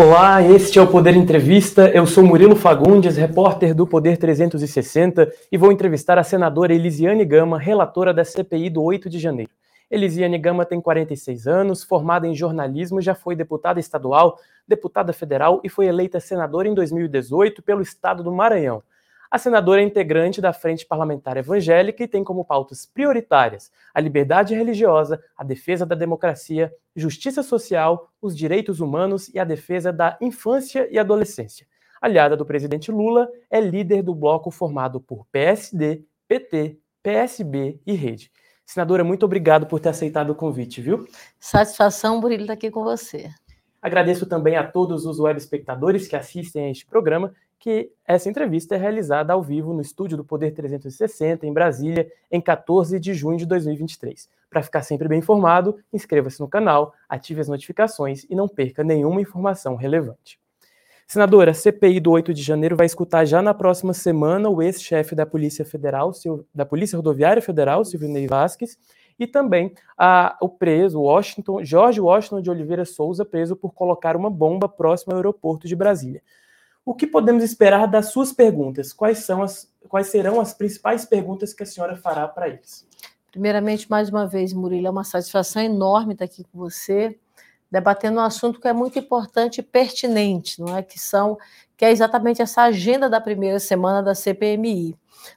Olá, este é o Poder Entrevista. Eu sou Murilo Fagundes, repórter do Poder 360, e vou entrevistar a senadora Elisiane Gama, relatora da CPI do 8 de janeiro. Elisiane Gama tem 46 anos, formada em jornalismo, já foi deputada estadual, deputada federal e foi eleita senadora em 2018 pelo estado do Maranhão. A senadora é integrante da Frente Parlamentar Evangélica e tem como pautas prioritárias a liberdade religiosa, a defesa da democracia, justiça social, os direitos humanos e a defesa da infância e adolescência. Aliada do presidente Lula, é líder do bloco formado por PSD, PT, PSB e Rede. Senadora, muito obrigado por ter aceitado o convite, viu? Satisfação, Burilo, estar aqui com você. Agradeço também a todos os web espectadores que assistem a este programa que essa entrevista é realizada ao vivo no estúdio do Poder 360, em Brasília, em 14 de junho de 2023. Para ficar sempre bem informado, inscreva-se no canal, ative as notificações e não perca nenhuma informação relevante. Senadora, a CPI do 8 de janeiro vai escutar já na próxima semana o ex-chefe da Polícia Federal, da Polícia Rodoviária Federal, Silvio Vasquez, e também a, o preso, Washington, Jorge Washington de Oliveira Souza, preso por colocar uma bomba próximo ao aeroporto de Brasília. O que podemos esperar das suas perguntas? Quais, são as, quais serão as principais perguntas que a senhora fará para eles? Primeiramente, mais uma vez, Murilo, é uma satisfação enorme estar aqui com você, debatendo um assunto que é muito importante e pertinente, não é? Que são que é exatamente essa agenda da primeira semana da CPMI.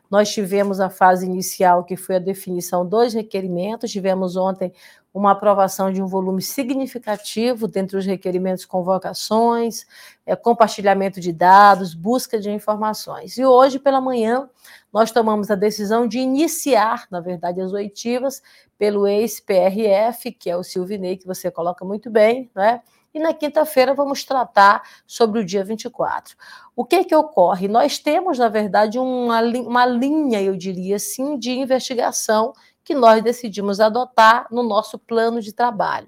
Nós tivemos a fase inicial, que foi a definição dos requerimentos, tivemos ontem uma aprovação de um volume significativo dentre os requerimentos convocações, é, compartilhamento de dados, busca de informações. E hoje, pela manhã, nós tomamos a decisão de iniciar, na verdade, as oitivas pelo ex-PRF, que é o Silvinei, que você coloca muito bem, né? E na quinta-feira vamos tratar sobre o dia 24. O que que ocorre? Nós temos, na verdade, uma, uma linha, eu diria assim, de investigação que nós decidimos adotar no nosso plano de trabalho.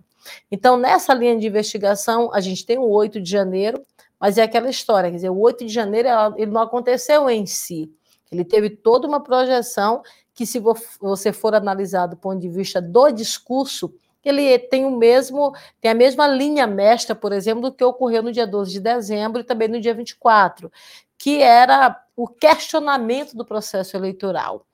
Então, nessa linha de investigação, a gente tem o 8 de janeiro, mas é aquela história, quer dizer, o 8 de janeiro ele não aconteceu em si. Ele teve toda uma projeção que, se você for analisar do ponto de vista do discurso, ele tem o mesmo, tem a mesma linha mestra, por exemplo, do que ocorreu no dia 12 de dezembro e também no dia 24, que era o questionamento do processo eleitoral.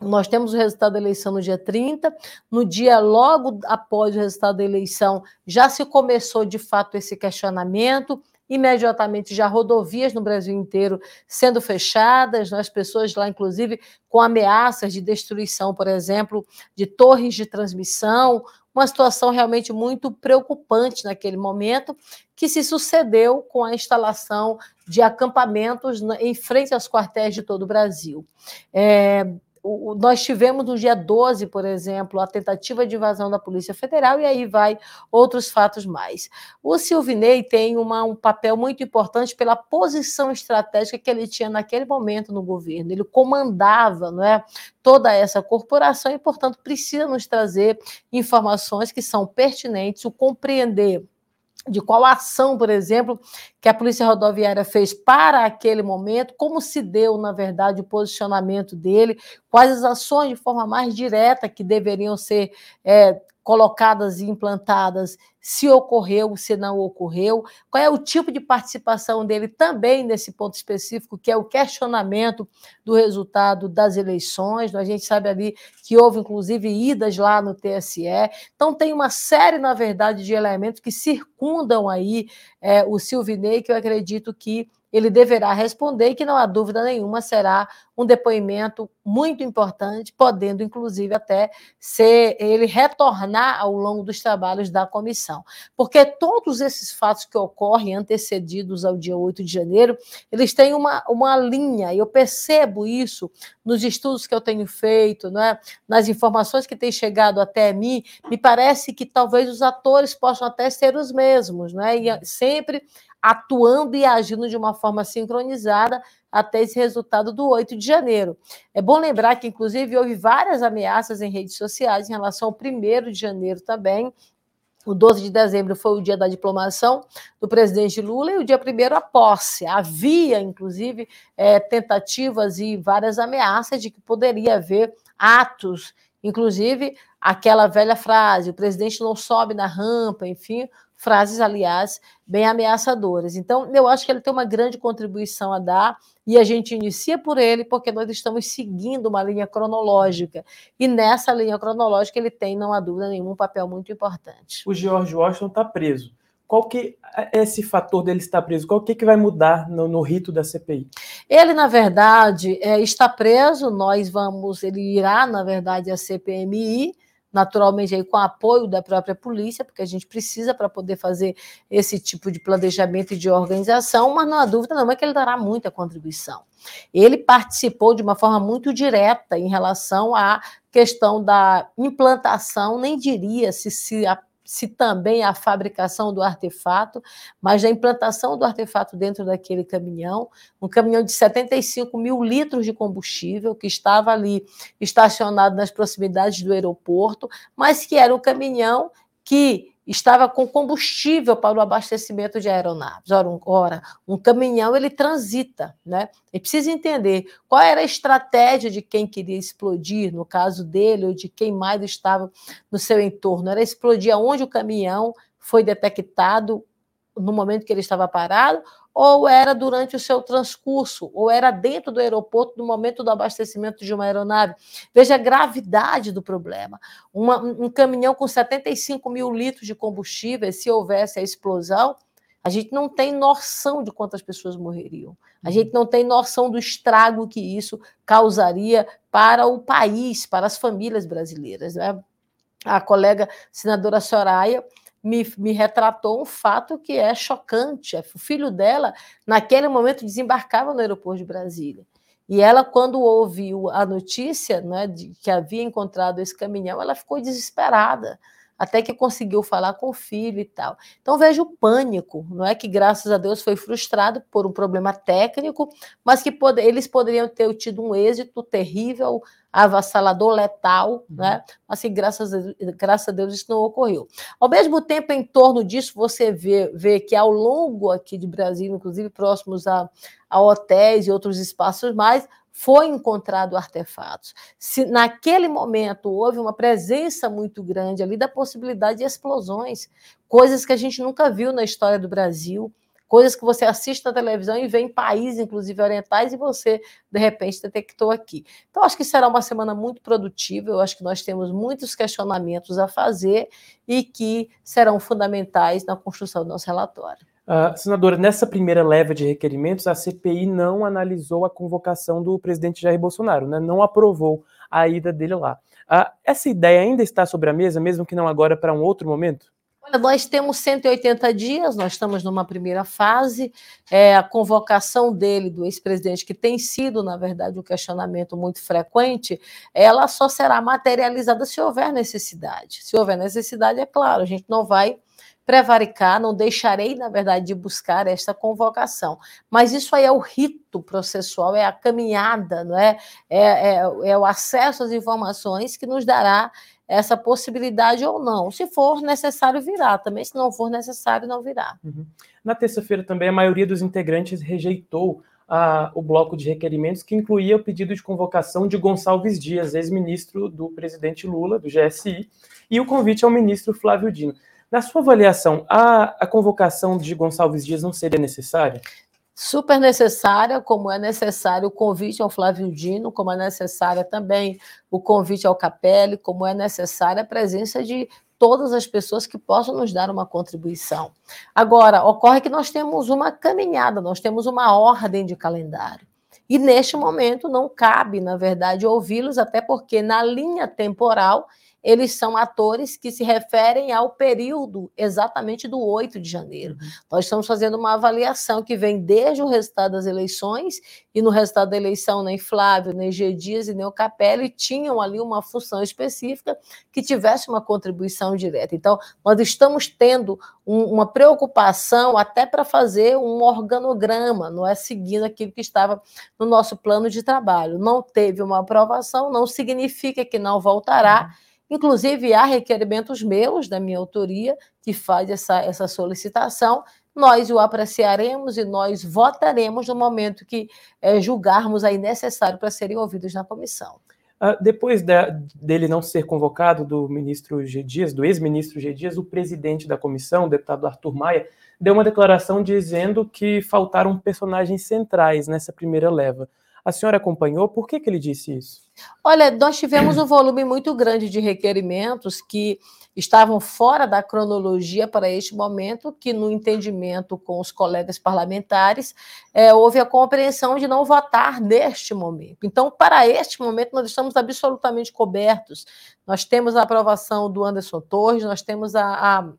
Nós temos o resultado da eleição no dia 30. No dia logo após o resultado da eleição, já se começou de fato esse questionamento. Imediatamente já rodovias no Brasil inteiro sendo fechadas, as pessoas lá, inclusive, com ameaças de destruição, por exemplo, de torres de transmissão, uma situação realmente muito preocupante naquele momento, que se sucedeu com a instalação de acampamentos em frente aos quartéis de todo o Brasil. É, o, nós tivemos no dia 12, por exemplo, a tentativa de invasão da Polícia Federal, e aí vai outros fatos mais. O Silvinei tem uma, um papel muito importante pela posição estratégica que ele tinha naquele momento no governo. Ele comandava não é, toda essa corporação e, portanto, precisa nos trazer informações que são pertinentes, o compreender de qual ação, por exemplo, que a Polícia Rodoviária fez para aquele momento, como se deu, na verdade, o posicionamento dele, quais as ações de forma mais direta que deveriam ser é, colocadas e implantadas, se ocorreu, se não ocorreu, qual é o tipo de participação dele também nesse ponto específico, que é o questionamento do resultado das eleições. A gente sabe ali que houve, inclusive, idas lá no TSE. Então, tem uma série, na verdade, de elementos que circundam aí é, o Silvinei, que eu acredito que ele deverá responder e que não há dúvida nenhuma será um depoimento muito importante, podendo inclusive até ser ele retornar ao longo dos trabalhos da comissão. Porque todos esses fatos que ocorrem antecedidos ao dia 8 de janeiro, eles têm uma, uma linha, e eu percebo isso nos estudos que eu tenho feito, né, nas informações que têm chegado até mim, me parece que talvez os atores possam até ser os mesmos, né, e sempre atuando e agindo de uma forma sincronizada até esse resultado do 8 de janeiro. É bom lembrar que, inclusive, houve várias ameaças em redes sociais em relação ao 1 de janeiro também. O 12 de dezembro foi o dia da diplomação do presidente Lula e o dia primeiro a posse. Havia, inclusive, é, tentativas e várias ameaças de que poderia haver atos Inclusive, aquela velha frase: o presidente não sobe na rampa, enfim, frases, aliás, bem ameaçadoras. Então, eu acho que ele tem uma grande contribuição a dar e a gente inicia por ele porque nós estamos seguindo uma linha cronológica. E nessa linha cronológica ele tem, não há dúvida nenhuma, um papel muito importante. O George Washington está preso. Qual que é esse fator dele estar preso? Qual que, que vai mudar no, no rito da CPI? Ele, na verdade, é, está preso. Nós vamos, ele irá, na verdade, à CPMI naturalmente aí com apoio da própria polícia, porque a gente precisa para poder fazer esse tipo de planejamento e de organização, mas não há dúvida não é que ele dará muita contribuição. Ele participou de uma forma muito direta em relação à questão da implantação, nem diria se se se também a fabricação do artefato, mas a implantação do artefato dentro daquele caminhão, um caminhão de 75 mil litros de combustível que estava ali estacionado nas proximidades do aeroporto, mas que era um caminhão que estava com combustível para o abastecimento de aeronaves. Ora, um, ora, um caminhão ele transita, né? E precisa entender qual era a estratégia de quem queria explodir, no caso dele, ou de quem mais estava no seu entorno. Era explodir aonde o caminhão foi detectado no momento que ele estava parado, ou era durante o seu transcurso, ou era dentro do aeroporto no momento do abastecimento de uma aeronave. Veja a gravidade do problema. Uma, um caminhão com 75 mil litros de combustível, se houvesse a explosão, a gente não tem noção de quantas pessoas morreriam. A uhum. gente não tem noção do estrago que isso causaria para o país, para as famílias brasileiras. Né? A colega senadora Soraya me, me retratou um fato que é chocante. O filho dela, naquele momento, desembarcava no aeroporto de Brasília. E ela, quando ouviu a notícia né, de que havia encontrado esse caminhão, ela ficou desesperada até que conseguiu falar com o filho e tal. Então veja o pânico, não é que graças a Deus foi frustrado por um problema técnico, mas que pode, eles poderiam ter tido um êxito terrível, avassalador, letal, uhum. né? Mas que graças a, Deus, graças a Deus isso não ocorreu. Ao mesmo tempo, em torno disso, você vê, vê que ao longo aqui de Brasília, inclusive próximos a, a hotéis e outros espaços mais, foi encontrado artefatos. Se naquele momento houve uma presença muito grande ali da possibilidade de explosões, coisas que a gente nunca viu na história do Brasil, coisas que você assiste na televisão e vê em países, inclusive orientais, e você, de repente, detectou aqui. Então, acho que será uma semana muito produtiva, eu acho que nós temos muitos questionamentos a fazer e que serão fundamentais na construção do nosso relatório. Uh, senadora, nessa primeira leva de requerimentos, a CPI não analisou a convocação do presidente Jair Bolsonaro, né? não aprovou a ida dele lá. Uh, essa ideia ainda está sobre a mesa, mesmo que não agora para um outro momento? Olha, nós temos 180 dias, nós estamos numa primeira fase. É, a convocação dele, do ex-presidente, que tem sido, na verdade, um questionamento muito frequente, ela só será materializada se houver necessidade. Se houver necessidade, é claro, a gente não vai prevaricar, não deixarei, na verdade, de buscar esta convocação. Mas isso aí é o rito processual, é a caminhada, não é? É, é, é o acesso às informações que nos dará essa possibilidade ou não. Se for necessário, virá. Também, se não for necessário, não virá. Uhum. Na terça-feira também, a maioria dos integrantes rejeitou a, o bloco de requerimentos que incluía o pedido de convocação de Gonçalves Dias, ex-ministro do presidente Lula, do GSI, e o convite ao ministro Flávio Dino. Na sua avaliação, a, a convocação de Gonçalves Dias não seria necessária? Super necessária, como é necessário o convite ao Flávio Dino, como é necessária também o convite ao Capelli, como é necessária a presença de todas as pessoas que possam nos dar uma contribuição. Agora, ocorre que nós temos uma caminhada, nós temos uma ordem de calendário. E neste momento não cabe, na verdade, ouvi-los, até porque na linha temporal eles são atores que se referem ao período exatamente do 8 de janeiro. Uhum. Nós estamos fazendo uma avaliação que vem desde o resultado das eleições, e no resultado da eleição, nem Flávio, nem G. Dias e nem o Capelli tinham ali uma função específica que tivesse uma contribuição direta. Então, nós estamos tendo um, uma preocupação até para fazer um organograma, não é seguindo aquilo que estava no nosso plano de trabalho. Não teve uma aprovação, não significa que não voltará. Uhum Inclusive, há requerimentos meus, da minha autoria, que faz essa, essa solicitação. Nós o apreciaremos e nós votaremos no momento que é, julgarmos aí necessário para serem ouvidos na comissão. Uh, depois dele não ser convocado, do ministro G. Dias, do ex-ministro G. Dias, o presidente da comissão, o deputado Arthur Maia, deu uma declaração dizendo que faltaram personagens centrais nessa primeira leva. A senhora acompanhou? Por que, que ele disse isso? Olha, nós tivemos um volume muito grande de requerimentos que estavam fora da cronologia para este momento, que no entendimento com os colegas parlamentares é, houve a compreensão de não votar neste momento. Então, para este momento, nós estamos absolutamente cobertos. Nós temos a aprovação do Anderson Torres, nós temos a, a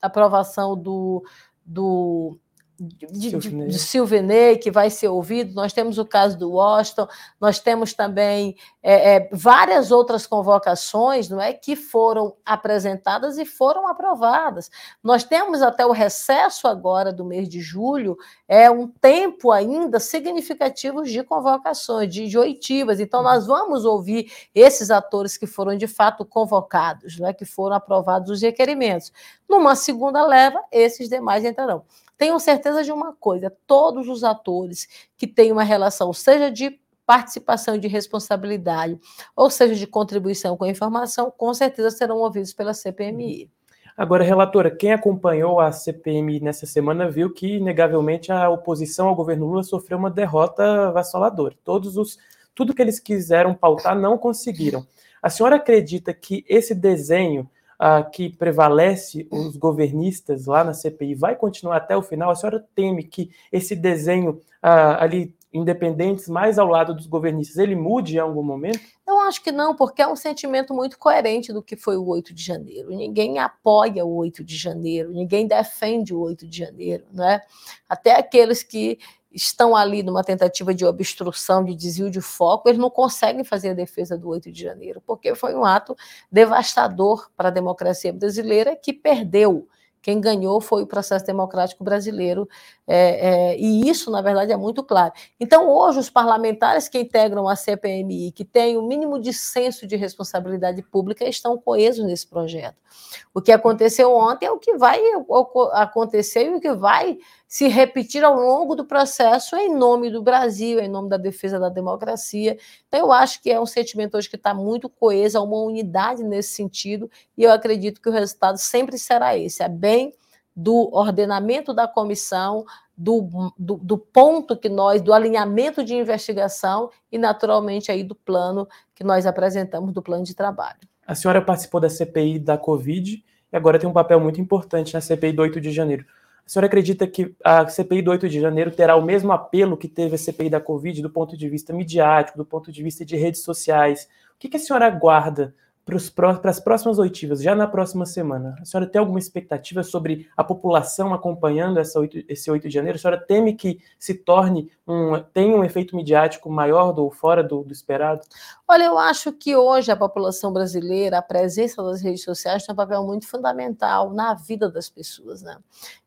aprovação do, do de, de, de Silvenei, que vai ser ouvido, nós temos o caso do Washington, nós temos também é, é, várias outras convocações não é, que foram apresentadas e foram aprovadas. Nós temos até o recesso agora do mês de julho, é um tempo ainda significativo de convocações, de, de oitivas. Então, nós vamos ouvir esses atores que foram de fato convocados, não é, que foram aprovados os requerimentos. Numa segunda leva, esses demais entrarão. Tenho certeza de uma coisa: todos os atores que têm uma relação, seja de participação e de responsabilidade, ou seja, de contribuição com a informação, com certeza serão ouvidos pela CPMI. Agora, relatora, quem acompanhou a CPMI nessa semana viu que, inegavelmente, a oposição ao governo Lula sofreu uma derrota avassaladora. Todos os, tudo que eles quiseram pautar não conseguiram. A senhora acredita que esse desenho uh, que prevalece os governistas lá na CPI vai continuar até o final? A senhora teme que esse desenho uh, ali independentes mais ao lado dos governistas, ele mude em algum momento? Eu acho que não, porque é um sentimento muito coerente do que foi o 8 de janeiro. Ninguém apoia o 8 de janeiro, ninguém defende o 8 de janeiro, né? Até aqueles que estão ali numa tentativa de obstrução, de desvio de foco, eles não conseguem fazer a defesa do 8 de janeiro, porque foi um ato devastador para a democracia brasileira que perdeu. Quem ganhou foi o processo democrático brasileiro, é, é, e isso, na verdade, é muito claro. Então, hoje, os parlamentares que integram a CPMI, que têm o mínimo de senso de responsabilidade pública, estão coesos nesse projeto. O que aconteceu ontem é o que vai acontecer e o que vai se repetir ao longo do processo em nome do Brasil, em nome da defesa da democracia. Então, eu acho que é um sentimento hoje que está muito coeso, há uma unidade nesse sentido, e eu acredito que o resultado sempre será esse: é bem do ordenamento da comissão, do, do, do, ponto que nós, do alinhamento de investigação e, naturalmente, aí do plano que nós apresentamos, do plano de trabalho. A senhora participou da CPI da Covid e agora tem um papel muito importante na CPI do 8 de janeiro. A senhora acredita que a CPI do 8 de janeiro terá o mesmo apelo que teve a CPI da Covid do ponto de vista midiático, do ponto de vista de redes sociais? O que, que a senhora aguarda para as próximas oitivas, já na próxima semana? A senhora tem alguma expectativa sobre a população acompanhando essa 8, esse 8 de janeiro? A senhora teme que se torne um, tenha um efeito midiático maior do fora do, do, esperado? Olha, eu acho que hoje a população brasileira, a presença das redes sociais tem um papel muito fundamental na vida das pessoas, né?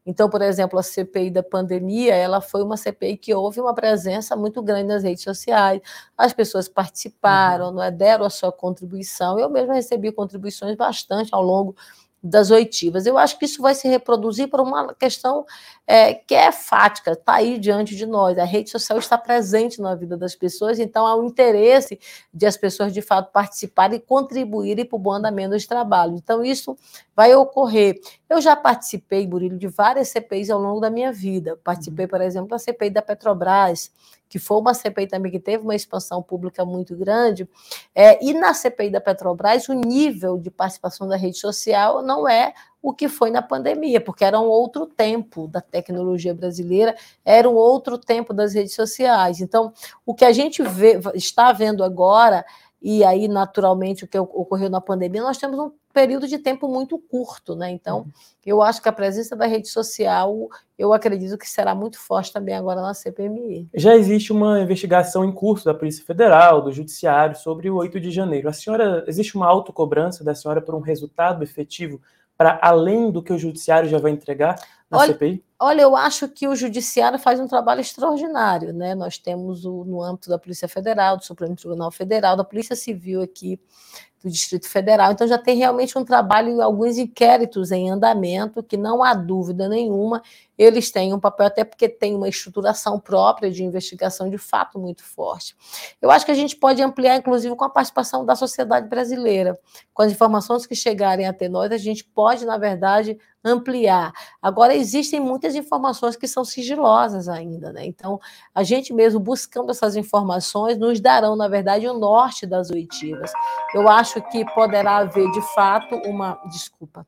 Então, por exemplo, a CPI da pandemia, ela foi uma CPI que houve uma presença muito grande nas redes sociais, as pessoas participaram, uhum. não é? deram a sua contribuição. Eu mesmo recebi contribuições bastante ao longo das oitivas. Eu acho que isso vai se reproduzir por uma questão é, que é fática, está aí diante de nós. A rede social está presente na vida das pessoas, então há um interesse de as pessoas de fato participarem e contribuírem para o bom andamento de trabalho. Então, isso vai ocorrer. Eu já participei, Murilo, de várias CPIs ao longo da minha vida. Participei, por exemplo, da CPI da Petrobras, que foi uma CPI também que teve uma expansão pública muito grande. É, e na CPI da Petrobras, o nível de participação da rede social não é o que foi na pandemia, porque era um outro tempo da tecnologia brasileira, era um outro tempo das redes sociais. Então, o que a gente vê, está vendo agora e aí, naturalmente, o que ocorreu na pandemia, nós temos um período de tempo muito curto, né? Então, uhum. eu acho que a presença da rede social, eu acredito que será muito forte também agora na CPMI. Já existe uma investigação em curso da Polícia Federal, do Judiciário, sobre o 8 de janeiro. A senhora, existe uma autocobrança da senhora por um resultado efetivo para além do que o Judiciário já vai entregar na olha, CPI? Olha, eu acho que o Judiciário faz um trabalho extraordinário, né? Nós temos o, no âmbito da Polícia Federal, do Supremo Tribunal Federal, da Polícia Civil aqui do Distrito Federal. Então já tem realmente um trabalho, alguns inquéritos em andamento, que não há dúvida nenhuma, eles têm um papel, até porque tem uma estruturação própria de investigação de fato muito forte. Eu acho que a gente pode ampliar, inclusive, com a participação da sociedade brasileira. Com as informações que chegarem até nós, a gente pode, na verdade, ampliar. Agora, existem muitas informações que são sigilosas ainda, né? Então, a gente mesmo buscando essas informações nos darão, na verdade, o norte das oitivas. Eu acho que poderá haver, de fato, uma. Desculpa.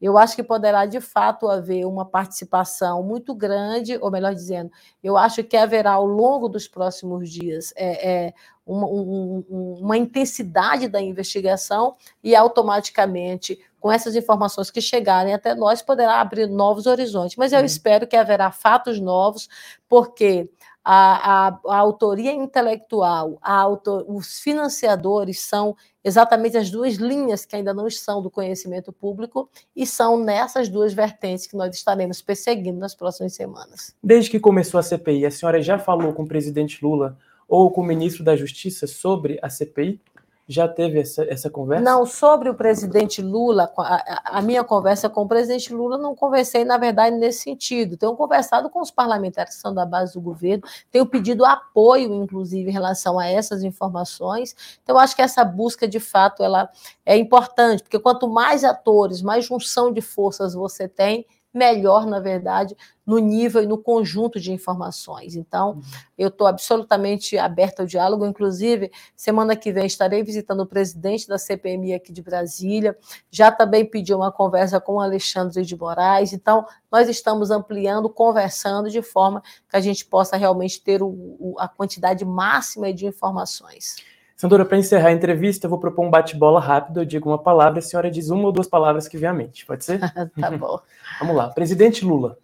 Eu acho que poderá, de fato, haver uma participação muito grande, ou melhor dizendo, eu acho que haverá ao longo dos próximos dias é, é, uma, um, uma intensidade da investigação e automaticamente com essas informações que chegarem até nós, poderá abrir novos horizontes. Mas eu uhum. espero que haverá fatos novos, porque a, a, a autoria intelectual, a os financiadores são exatamente as duas linhas que ainda não estão do conhecimento público e são nessas duas vertentes que nós estaremos perseguindo nas próximas semanas. Desde que começou a CPI, a senhora já falou com o presidente Lula ou com o ministro da Justiça sobre a CPI? Já teve essa, essa conversa? Não, sobre o presidente Lula, a, a, minha conversa com o presidente Lula, não conversei, na verdade, nesse sentido. Tenho conversado com os parlamentares que são da base do governo, tenho pedido apoio, inclusive, em relação a essas informações. Então, acho que essa busca, de fato, ela é importante, porque quanto mais atores, mais junção de forças você tem, melhor, na verdade, no nível e no conjunto de informações. Então, uhum. eu estou absolutamente aberta ao diálogo. Inclusive, semana que vem estarei visitando o presidente da CPMI aqui de Brasília. Já também pedi uma conversa com o Alexandre de Moraes. Então, nós estamos ampliando, conversando de forma que a gente possa realmente ter o, o, a quantidade máxima de informações. Sandora, para encerrar a entrevista, eu vou propor um bate-bola rápido. Eu digo uma palavra, a senhora diz uma ou duas palavras que vem à mente. Pode ser? tá bom. Vamos lá. Presidente Lula.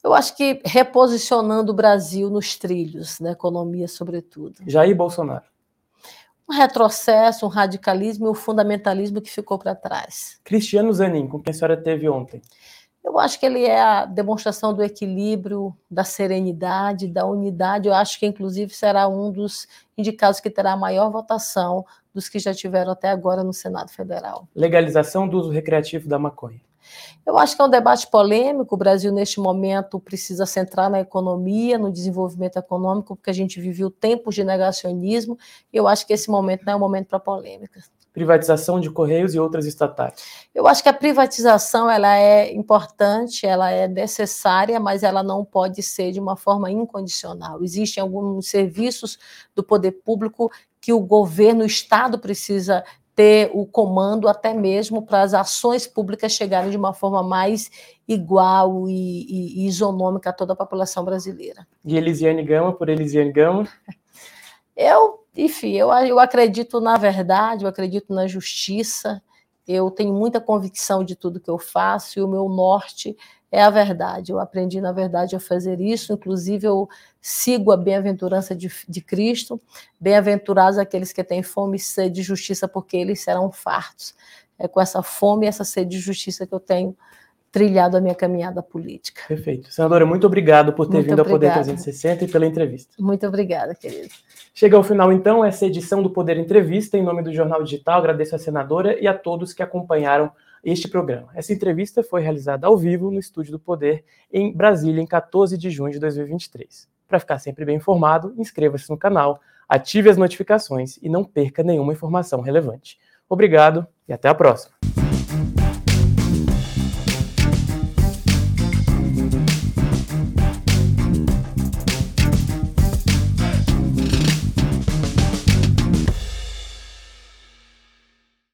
Eu acho que reposicionando o Brasil nos trilhos da economia, sobretudo. Jair Bolsonaro. Um retrocesso, um radicalismo e um fundamentalismo que ficou para trás. Cristiano Zanin, com quem a senhora teve ontem. Eu acho que ele é a demonstração do equilíbrio, da serenidade, da unidade. Eu acho que, inclusive, será um dos indicados que terá a maior votação dos que já tiveram até agora no Senado Federal. Legalização do uso recreativo da maconha. Eu acho que é um debate polêmico. O Brasil, neste momento, precisa centrar na economia, no desenvolvimento econômico, porque a gente viveu tempos de negacionismo. E eu acho que esse momento não é um momento para polêmica privatização de Correios e outras estatais? Eu acho que a privatização ela é importante, ela é necessária, mas ela não pode ser de uma forma incondicional. Existem alguns serviços do poder público que o governo, o Estado precisa ter o comando até mesmo para as ações públicas chegarem de uma forma mais igual e, e, e isonômica a toda a população brasileira. E Elisiane Gama, por Elisiane Gama? Eu enfim, eu, eu acredito na verdade, eu acredito na justiça, eu tenho muita convicção de tudo que eu faço e o meu norte é a verdade. Eu aprendi, na verdade, a fazer isso, inclusive eu sigo a bem-aventurança de, de Cristo. Bem-aventurados aqueles que têm fome e sede de justiça, porque eles serão fartos. É com essa fome e essa sede de justiça que eu tenho trilhado a minha caminhada política. Perfeito. Senadora, muito obrigado por ter muito vindo obrigada. ao Poder 360 e pela entrevista. Muito obrigada, querido. Chega ao final, então, essa edição do Poder Entrevista. Em nome do Jornal Digital, agradeço à senadora e a todos que acompanharam este programa. Essa entrevista foi realizada ao vivo no Estúdio do Poder, em Brasília, em 14 de junho de 2023. Para ficar sempre bem informado, inscreva-se no canal, ative as notificações e não perca nenhuma informação relevante. Obrigado e até a próxima.